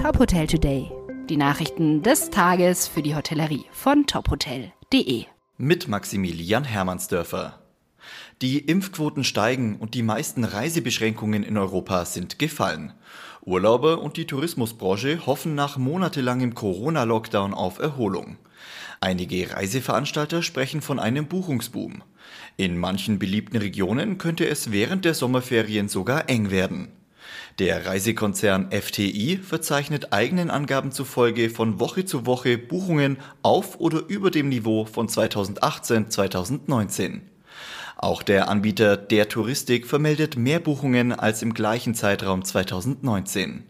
Top Hotel Today. Die Nachrichten des Tages für die Hotellerie von tophotel.de. Mit Maximilian Hermannsdörfer. Die Impfquoten steigen und die meisten Reisebeschränkungen in Europa sind gefallen. Urlauber und die Tourismusbranche hoffen nach monatelangem Corona-Lockdown auf Erholung. Einige Reiseveranstalter sprechen von einem Buchungsboom. In manchen beliebten Regionen könnte es während der Sommerferien sogar eng werden. Der Reisekonzern FTI verzeichnet eigenen Angaben zufolge von Woche zu Woche Buchungen auf oder über dem Niveau von 2018-2019. Auch der Anbieter der Touristik vermeldet mehr Buchungen als im gleichen Zeitraum 2019.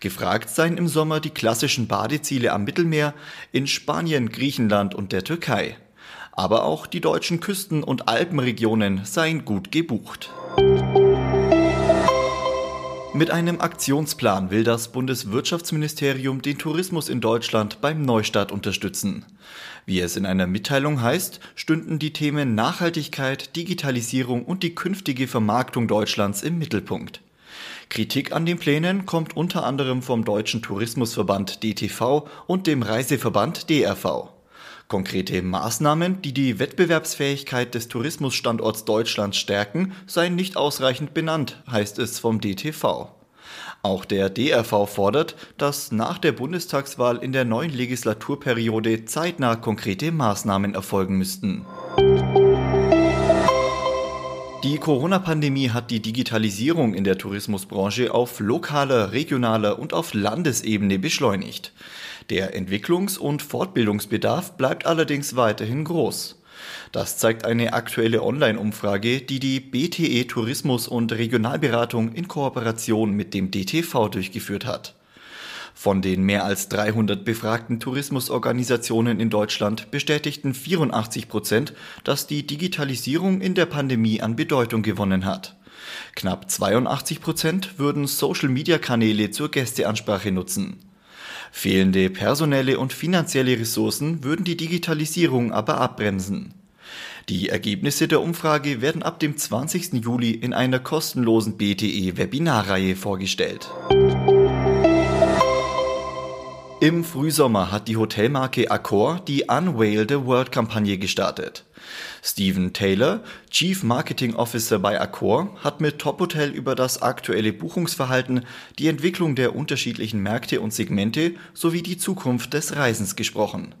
Gefragt seien im Sommer die klassischen Badeziele am Mittelmeer in Spanien, Griechenland und der Türkei. Aber auch die deutschen Küsten- und Alpenregionen seien gut gebucht. Mit einem Aktionsplan will das Bundeswirtschaftsministerium den Tourismus in Deutschland beim Neustart unterstützen. Wie es in einer Mitteilung heißt, stünden die Themen Nachhaltigkeit, Digitalisierung und die künftige Vermarktung Deutschlands im Mittelpunkt. Kritik an den Plänen kommt unter anderem vom Deutschen Tourismusverband DTV und dem Reiseverband DRV. Konkrete Maßnahmen, die die Wettbewerbsfähigkeit des Tourismusstandorts Deutschland stärken, seien nicht ausreichend benannt, heißt es vom DTV. Auch der DRV fordert, dass nach der Bundestagswahl in der neuen Legislaturperiode zeitnah konkrete Maßnahmen erfolgen müssten. Die Corona-Pandemie hat die Digitalisierung in der Tourismusbranche auf lokaler, regionaler und auf Landesebene beschleunigt. Der Entwicklungs- und Fortbildungsbedarf bleibt allerdings weiterhin groß. Das zeigt eine aktuelle Online-Umfrage, die die BTE Tourismus und Regionalberatung in Kooperation mit dem DTV durchgeführt hat. Von den mehr als 300 befragten Tourismusorganisationen in Deutschland bestätigten 84 Prozent, dass die Digitalisierung in der Pandemie an Bedeutung gewonnen hat. Knapp 82 Prozent würden Social-Media-Kanäle zur Gästeansprache nutzen. Fehlende personelle und finanzielle Ressourcen würden die Digitalisierung aber abbremsen. Die Ergebnisse der Umfrage werden ab dem 20. Juli in einer kostenlosen BTE-Webinarreihe vorgestellt. Im Frühsommer hat die Hotelmarke Accor die Unveil the World Kampagne gestartet. Stephen Taylor, Chief Marketing Officer bei Accor, hat mit Top Hotel über das aktuelle Buchungsverhalten, die Entwicklung der unterschiedlichen Märkte und Segmente sowie die Zukunft des Reisens gesprochen.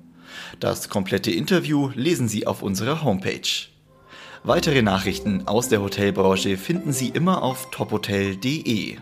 Das komplette Interview lesen Sie auf unserer Homepage. Weitere Nachrichten aus der Hotelbranche finden Sie immer auf tophotel.de.